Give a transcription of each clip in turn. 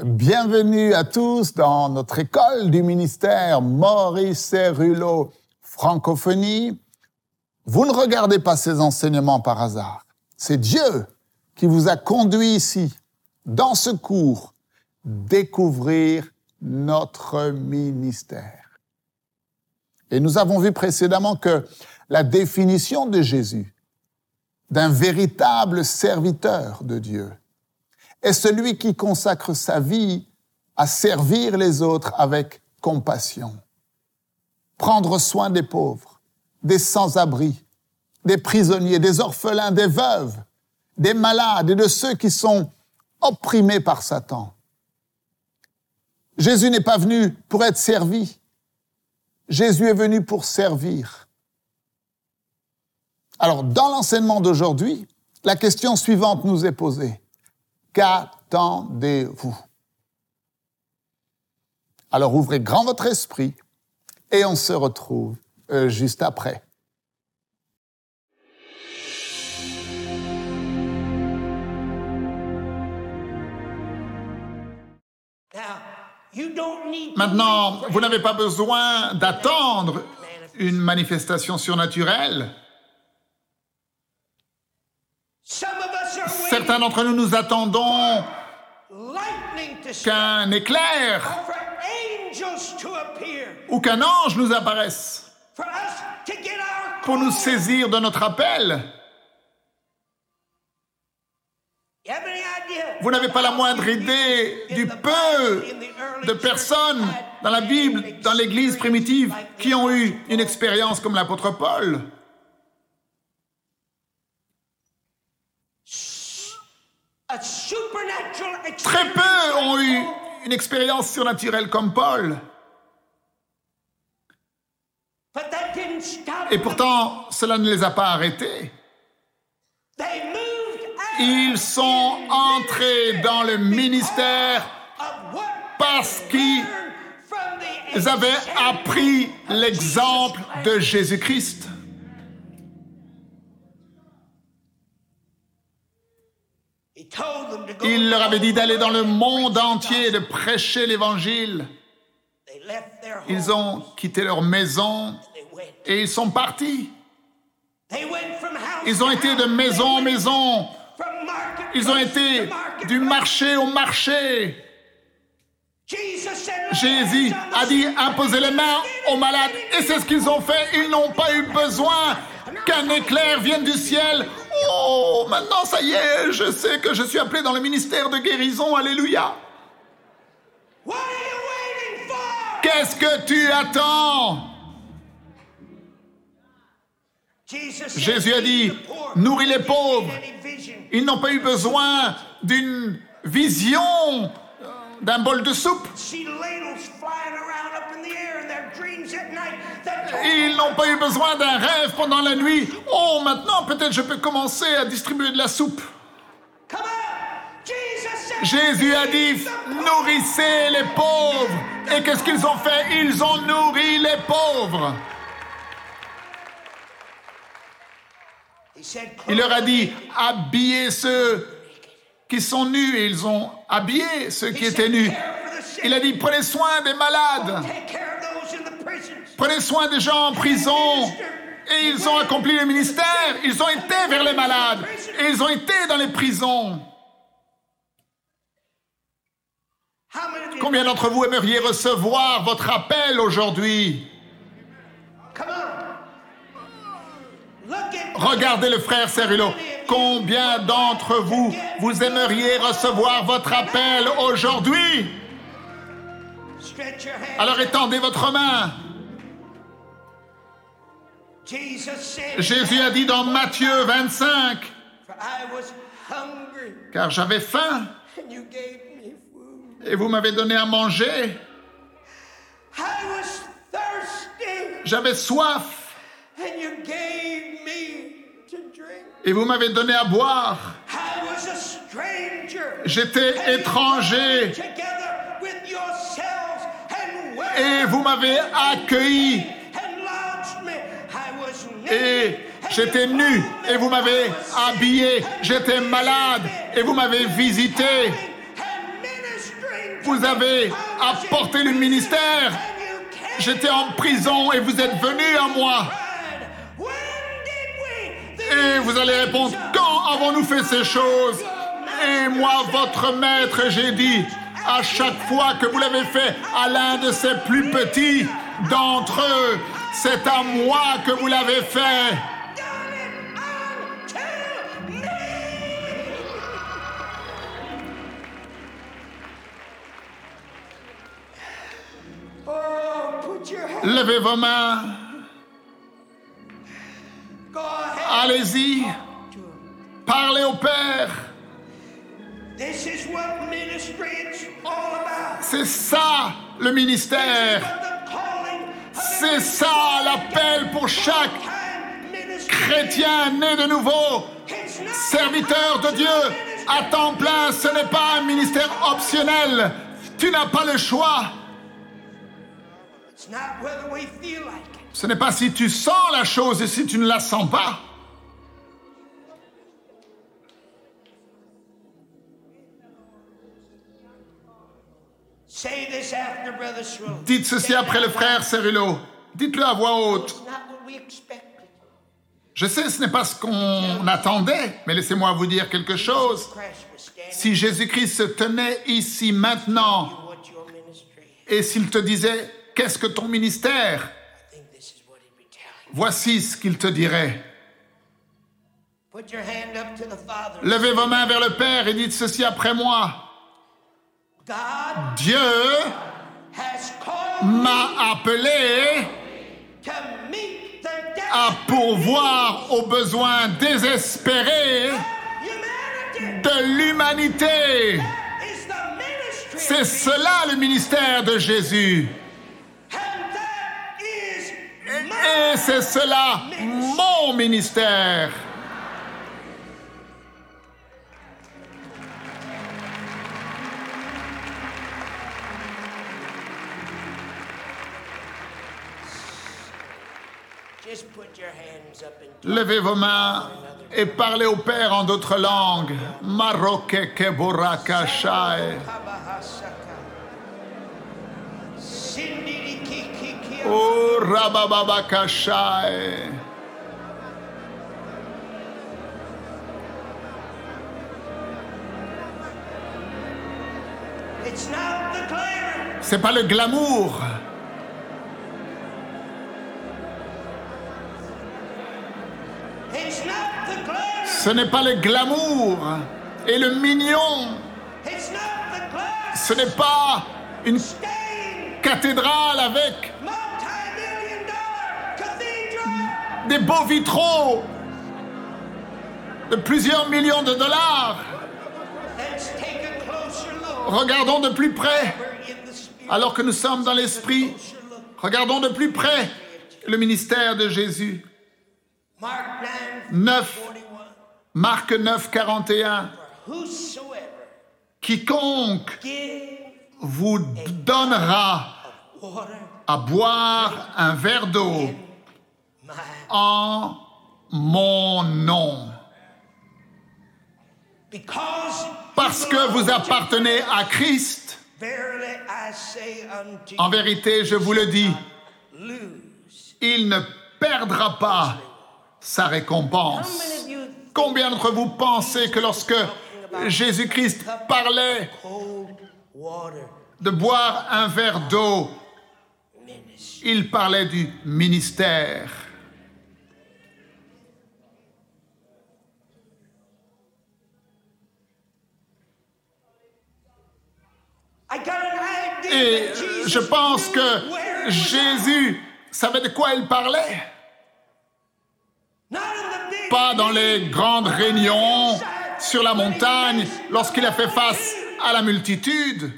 Bienvenue à tous dans notre école du ministère Maurice Cerullo Francophonie. Vous ne regardez pas ces enseignements par hasard. C'est Dieu qui vous a conduit ici, dans ce cours, découvrir notre ministère. Et nous avons vu précédemment que la définition de Jésus d'un véritable serviteur de Dieu est celui qui consacre sa vie à servir les autres avec compassion. Prendre soin des pauvres, des sans-abri, des prisonniers, des orphelins, des veuves, des malades et de ceux qui sont opprimés par Satan. Jésus n'est pas venu pour être servi. Jésus est venu pour servir. Alors, dans l'enseignement d'aujourd'hui, la question suivante nous est posée. Qu'attendez-vous? Alors ouvrez grand votre esprit et on se retrouve euh, juste après. Maintenant, vous n'avez pas besoin d'attendre une manifestation surnaturelle. Certains d'entre nous nous attendons qu'un éclair ou qu'un ange nous apparaisse pour nous saisir de notre appel. Vous n'avez pas la moindre idée du peu de personnes dans la Bible, dans l'Église primitive, qui ont eu une expérience comme l'apôtre Paul. Très peu ont eu une expérience surnaturelle comme Paul. Et pourtant, cela ne les a pas arrêtés. Ils sont entrés dans le ministère parce qu'ils avaient appris l'exemple de Jésus-Christ. Il leur avait dit d'aller dans le monde entier et de prêcher l'Évangile. Ils ont quitté leur maison et ils sont partis. Ils ont été de maison en maison. Ils ont été du marché au marché. Jésus a dit imposez les mains aux malades et c'est ce qu'ils ont fait. Ils n'ont pas eu besoin qu'un éclair vienne du ciel. Oh, maintenant ça y est, je sais que je suis appelé dans le ministère de guérison. Alléluia. Qu'est-ce que tu attends? Jésus a dit, nourris les pauvres. Ils n'ont pas eu besoin d'une vision d'un bol de soupe. Ils n'ont pas eu besoin d'un rêve pendant la nuit. Oh, maintenant peut-être je peux commencer à distribuer de la soupe. Jésus a dit, nourrissez les pauvres. Et qu'est-ce qu'ils ont fait? Ils ont nourri les pauvres. Il leur a dit, habillez ceux qui sont nus et ils ont habillé ceux qui étaient nus. Il a dit, prenez soin des malades. Prenez soin des gens en prison. Et ils ont accompli le ministère. Ils ont été vers les malades. Et ils ont été dans les prisons. Combien d'entre vous aimeriez recevoir votre appel aujourd'hui? Regardez le frère Cerullo. Combien d'entre vous, vous aimeriez recevoir votre appel aujourd'hui? Alors étendez votre main. Jésus a dit dans Matthieu 25, car j'avais faim et vous m'avez donné à manger. J'avais soif et vous m'avez donné à boire. J'étais étranger. Et vous m'avez accueilli. Et j'étais nu et vous m'avez habillé. J'étais malade et vous m'avez visité. Vous avez apporté le ministère. J'étais en prison et vous êtes venu à moi. Et vous allez répondre, quand avons-nous fait ces choses? Et moi, votre maître, j'ai dit, à chaque fois que vous l'avez fait à l'un de ces plus petits d'entre eux, c'est à moi que vous l'avez fait. Levez vos mains. Allez-y. Parlez au Père. C'est ça le ministère. C'est ça l'appel pour chaque chrétien né de nouveau, serviteur de Dieu à temps plein. Ce n'est pas un ministère optionnel. Tu n'as pas le choix. Ce n'est pas si tu sens la chose et si tu ne la sens pas. Dites ceci après le frère Cerullo. Dites-le à voix haute. Je sais, ce n'est pas ce qu'on attendait, mais laissez-moi vous dire quelque chose. Si Jésus-Christ se tenait ici maintenant et s'il te disait, qu'est-ce que ton ministère? Voici ce qu'il te dirait. Levez vos mains vers le Père et dites ceci après moi. Dieu m'a appelé à pourvoir aux besoins désespérés de l'humanité. C'est cela le ministère de Jésus. Et c'est cela mon ministère. Levez vos mains et parlez au Père en d'autres langues. Maroke keburakashai. Oh. C'est pas le glamour. Ce n'est pas le glamour et le mignon. Ce n'est pas une cathédrale avec des beaux vitraux de plusieurs millions de dollars. Regardons de plus près, alors que nous sommes dans l'esprit, regardons de plus près le ministère de Jésus. 9, Marc 9, 41. Quiconque vous donnera à boire un verre d'eau en mon nom. Parce que vous appartenez à Christ, en vérité, je vous le dis, il ne perdra pas sa récompense. Combien d'entre vous pensez que lorsque Jésus-Christ parlait de boire un verre d'eau, il parlait du ministère? Et je pense que Jésus savait de quoi il parlait. Pas dans les grandes réunions sur la montagne lorsqu'il a fait face à la multitude,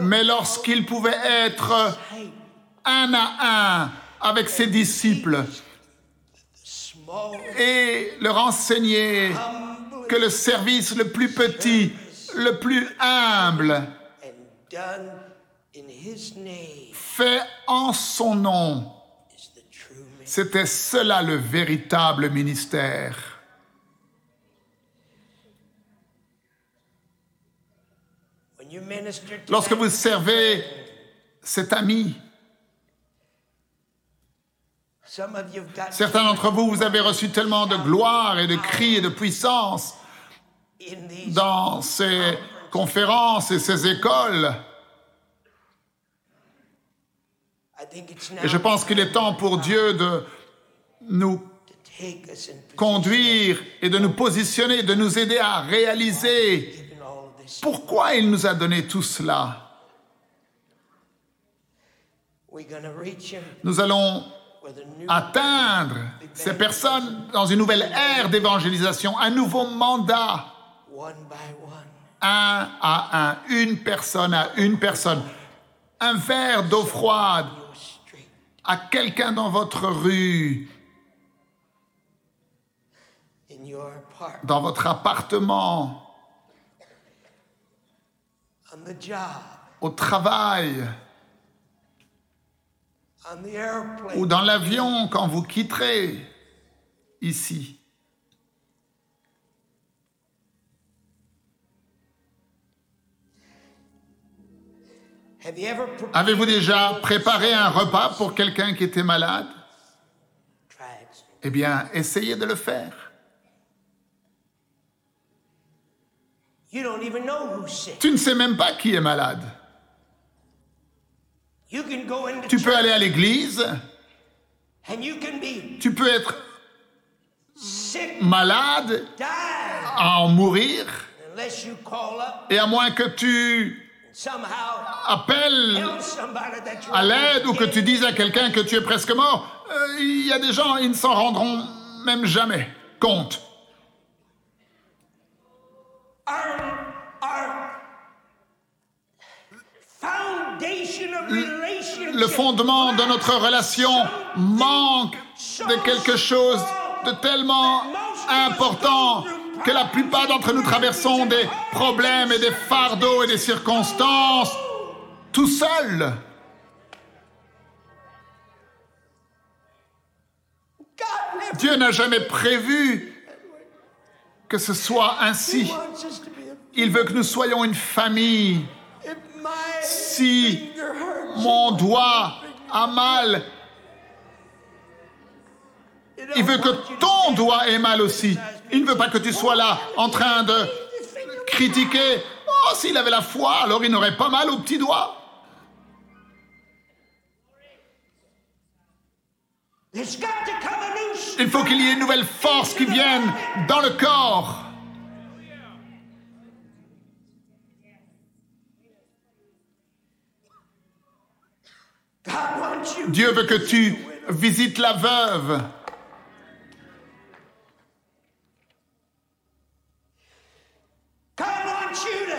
mais lorsqu'il pouvait être un à un avec ses disciples et leur enseigner que le service le plus petit le plus humble fait en son nom. C'était cela le véritable ministère. lorsque vous servez cet ami. Certains d'entre vous, vous avez reçu tellement de gloire et de cris et de puissance dans ces conférences et ces écoles. Et je pense qu'il est temps pour Dieu de nous conduire et de nous positionner, de nous aider à réaliser pourquoi il nous a donné tout cela. Nous allons atteindre ces personnes dans une nouvelle ère d'évangélisation, un nouveau mandat, un à un, une personne à une personne, un verre d'eau froide. À quelqu'un dans votre rue, dans votre appartement, au travail. Ou dans l'avion quand vous quitterez ici. Avez-vous déjà préparé un repas pour quelqu'un qui était malade? Eh bien, essayez de le faire. Tu ne sais même pas qui est malade. Tu peux aller à l'église, tu peux être malade, à en mourir, et à moins que tu you're à l'aide ou que tu dises à quelqu'un que tu es presque mort, euh, il y a des gens, ils ne s'en rendront même jamais compte. Le fondement de notre relation manque de quelque chose de tellement important que la plupart d'entre nous traversons des problèmes et des fardeaux et des circonstances tout seuls. Dieu n'a jamais prévu que ce soit ainsi. Il veut que nous soyons une famille. Si mon doigt a mal, il veut que ton doigt ait mal aussi. Il ne veut pas que tu sois là en train de critiquer. Oh, s'il avait la foi, alors il n'aurait pas mal au petit doigt. Il faut qu'il y ait une nouvelle force qui vienne dans le corps. Dieu veut que tu visites la veuve.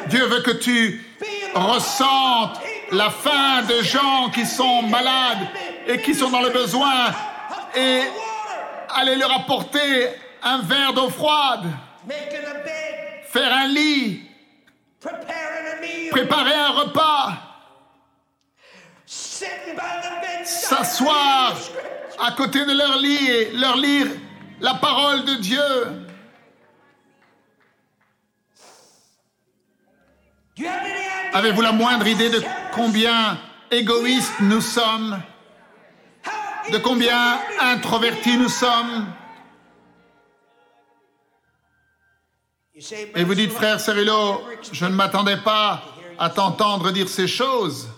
Dieu veut que tu ressentes la faim des gens qui sont malades et qui sont dans le besoin. Et aller leur apporter un verre d'eau froide, faire un lit, préparer un repas, s'asseoir à côté de leur lit et leur lire la parole de Dieu. Avez-vous la moindre idée de combien égoïstes nous sommes, de combien introvertis nous sommes? Et vous dites, frère Cerullo, je ne m'attendais pas à t'entendre dire ces choses.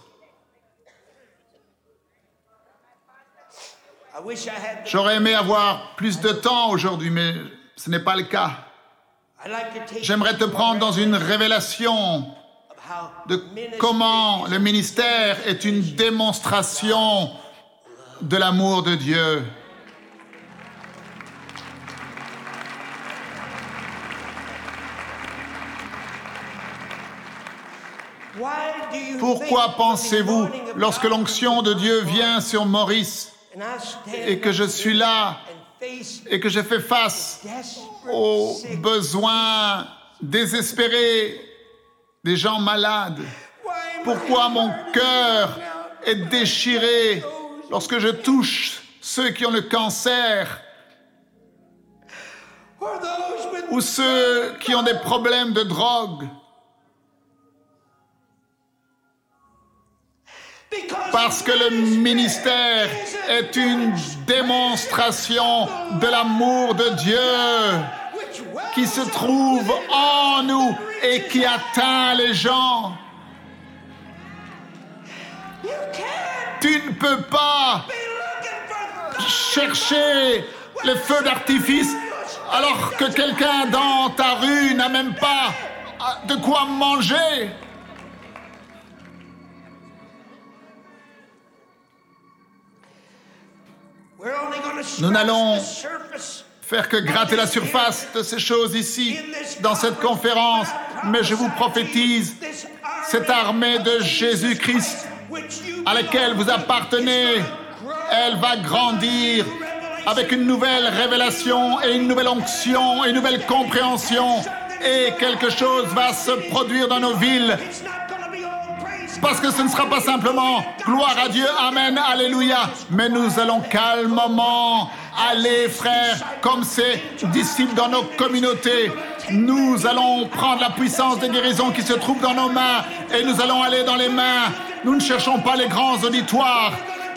J'aurais aimé avoir plus de temps aujourd'hui, mais ce n'est pas le cas. J'aimerais te prendre dans une révélation de comment le ministère est une démonstration de l'amour de Dieu. Pourquoi pensez-vous, lorsque l'onction de Dieu vient sur Maurice et que je suis là et que je fais face aux besoins désespérés des gens malades. Pourquoi mon cœur est déchiré lorsque je touche ceux qui ont le cancer ou ceux qui ont des problèmes de drogue? Parce que le ministère est une démonstration de l'amour de Dieu qui se trouve en nous et qui atteint les gens. Tu ne peux pas chercher les feux d'artifice alors que quelqu'un dans ta rue n'a même pas de quoi manger. Nous n'allons. Faire que gratter la surface de ces choses ici, dans cette conférence, mais je vous prophétise cette armée de Jésus-Christ à laquelle vous appartenez, elle va grandir avec une nouvelle révélation et une nouvelle onction et une nouvelle compréhension. Et quelque chose va se produire dans nos villes parce que ce ne sera pas simplement gloire à Dieu, Amen, Alléluia, mais nous allons calmement aller, frères, comme ces disciples dans nos communautés. Nous allons prendre la puissance des guérisons qui se trouvent dans nos mains et nous allons aller dans les mains. Nous ne cherchons pas les grands auditoires,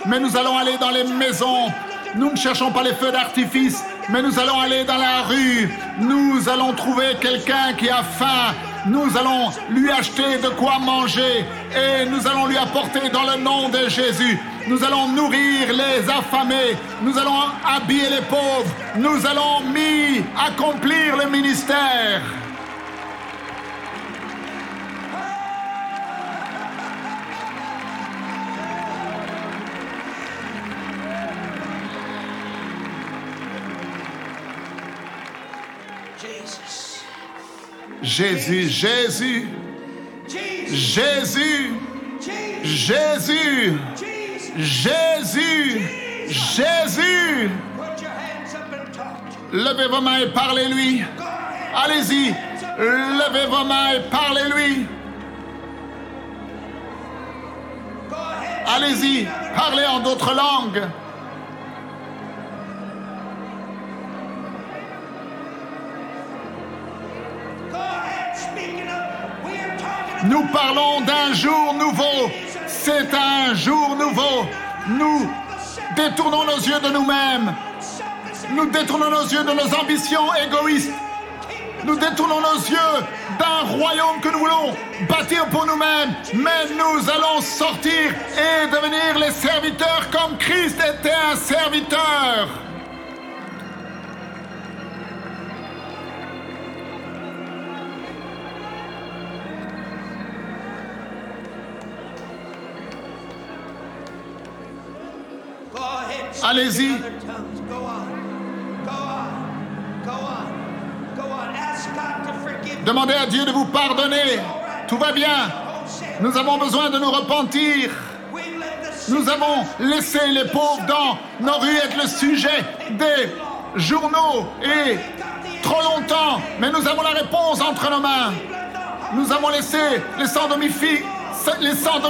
mais nous allons aller dans les maisons. Nous ne cherchons pas les feux d'artifice, mais nous allons aller dans la rue. Nous allons trouver quelqu'un qui a faim. Nous allons lui acheter de quoi manger et nous allons lui apporter dans le nom de Jésus. Nous allons nourrir les affamés. Nous allons habiller les pauvres. Nous allons mis accomplir le ministère. Jésus, Jésus. Jésus. Jésus, Jesus. Jésus, Jésus. Levez vos mains et parlez-lui. Allez-y, levez vos mains et parlez-lui. Allez-y, parlez en d'autres langues. Nous parlons d'un jour nouveau. C'est un jour nouveau. Nous détournons nos yeux de nous-mêmes. Nous détournons nos yeux de nos ambitions égoïstes. Nous détournons nos yeux d'un royaume que nous voulons bâtir pour nous-mêmes. Mais nous allons sortir et devenir les serviteurs comme Christ était un serviteur. Forgive. Demandez à Dieu de vous pardonner. Tout va bien. Nous avons besoin de nous repentir. Nous avons laissé les pauvres dans nos rues être le sujet des journaux et trop longtemps, mais nous avons la réponse entre nos mains. Nous avons laissé les sans domicile, les sans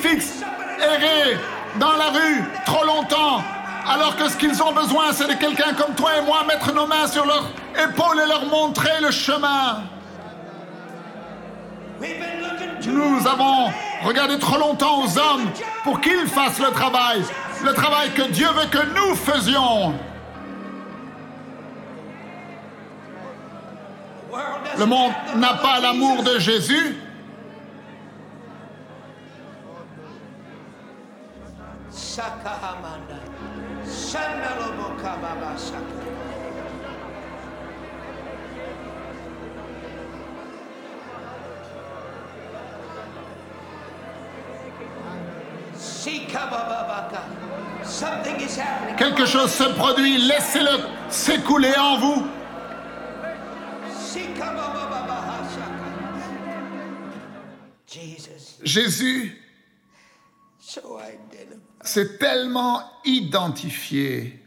fixe errer dans la rue trop longtemps, alors que ce qu'ils ont besoin, c'est de quelqu'un comme toi et moi mettre nos mains sur leur épaule et leur montrer le chemin. Nous avons regardé trop longtemps aux hommes pour qu'ils fassent le travail, le travail que Dieu veut que nous faisions. Le monde n'a pas l'amour de Jésus. Quelque chose se produit, laissez-le s'écouler en vous. Jésus s'est tellement identifié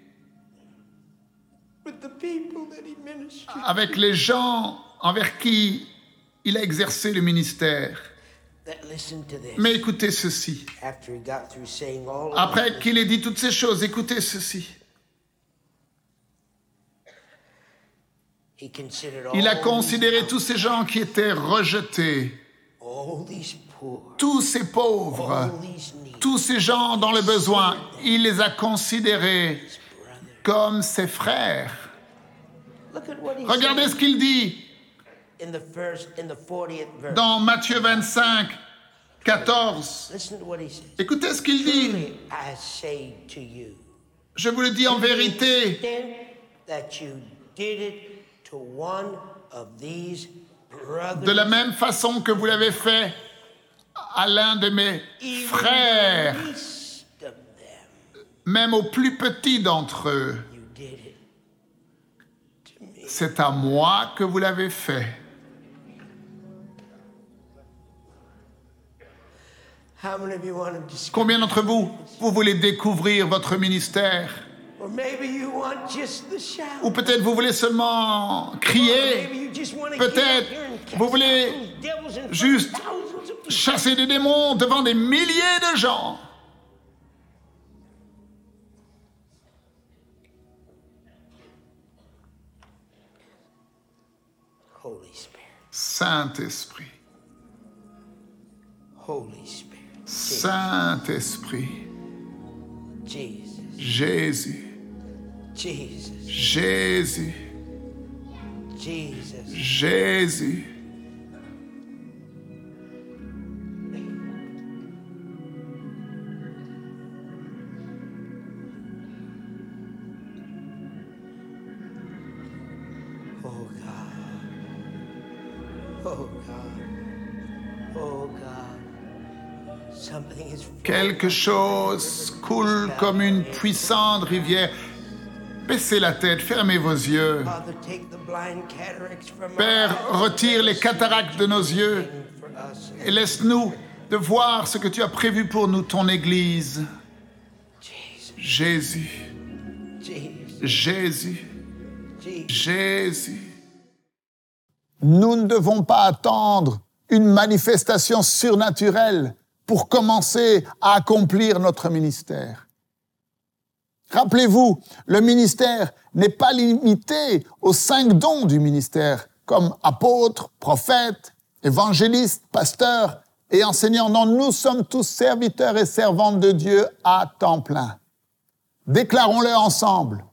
avec les gens envers qui il a exercé le ministère. Mais écoutez ceci. Après this, qu'il ait dit toutes ces choses, écoutez ceci. he considered Il a all considéré tous ces gens qui étaient rejetés, all these poor, tous ces pauvres, tous ces gens dans le besoin, il les a considérés comme ses frères. Look at what he Regardez ce qu'il dit dans Matthieu 25, 14. Listen to what he says. Écoutez ce qu'il dit. Je vous le dis en vérité, de la même façon que vous l'avez fait à l'un de mes frères, même au plus petit d'entre eux. C'est à moi que vous l'avez fait. Combien d'entre vous, vous voulez découvrir votre ministère? Ou peut-être vous voulez seulement crier, Peut-être vous voulez juste chasser des démons devant des milliers de gens. Saint-Esprit, Holy Spirit, Saint-Esprit, Jesus, Jésus, Jesus, Jésus, Jesus. Jésus. Quelque chose coule comme une puissante rivière. Baissez la tête, fermez vos yeux. Père, retire les cataractes de nos yeux et laisse-nous de voir ce que tu as prévu pour nous, ton Église. Jésus, Jésus. Jésus. Nous ne devons pas attendre une manifestation surnaturelle pour commencer à accomplir notre ministère. Rappelez-vous, le ministère n'est pas limité aux cinq dons du ministère, comme apôtres, prophètes, évangélistes, pasteurs et enseignants. Non, nous sommes tous serviteurs et servantes de Dieu à temps plein. Déclarons-le ensemble.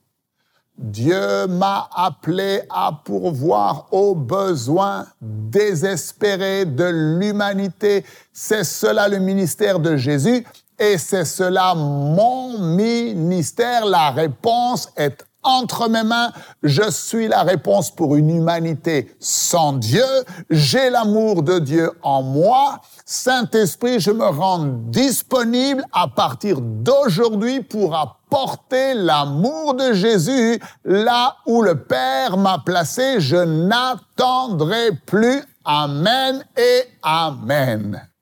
Dieu m'a appelé à pourvoir aux besoins désespérés de l'humanité. C'est cela le ministère de Jésus et c'est cela mon ministère. La réponse est entre mes mains. Je suis la réponse pour une humanité sans Dieu. J'ai l'amour de Dieu en moi. Saint-Esprit, je me rends disponible à partir d'aujourd'hui pour apporter l'amour de Jésus là où le Père m'a placé. Je n'attendrai plus. Amen et Amen.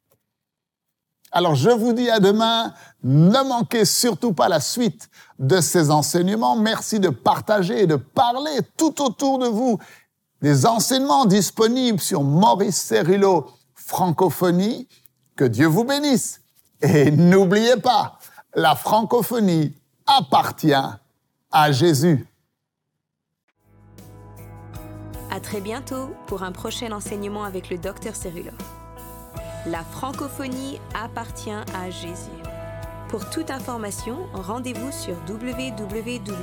Alors je vous dis à demain, ne manquez surtout pas la suite de ces enseignements. Merci de partager et de parler tout autour de vous des enseignements disponibles sur Maurice Cerullo Francophonie. Que Dieu vous bénisse. Et n'oubliez pas, la francophonie appartient à Jésus. À très bientôt pour un prochain enseignement avec le docteur Cerullo. La francophonie appartient à Jésus. Pour toute information, rendez-vous sur www.mcwe.fr.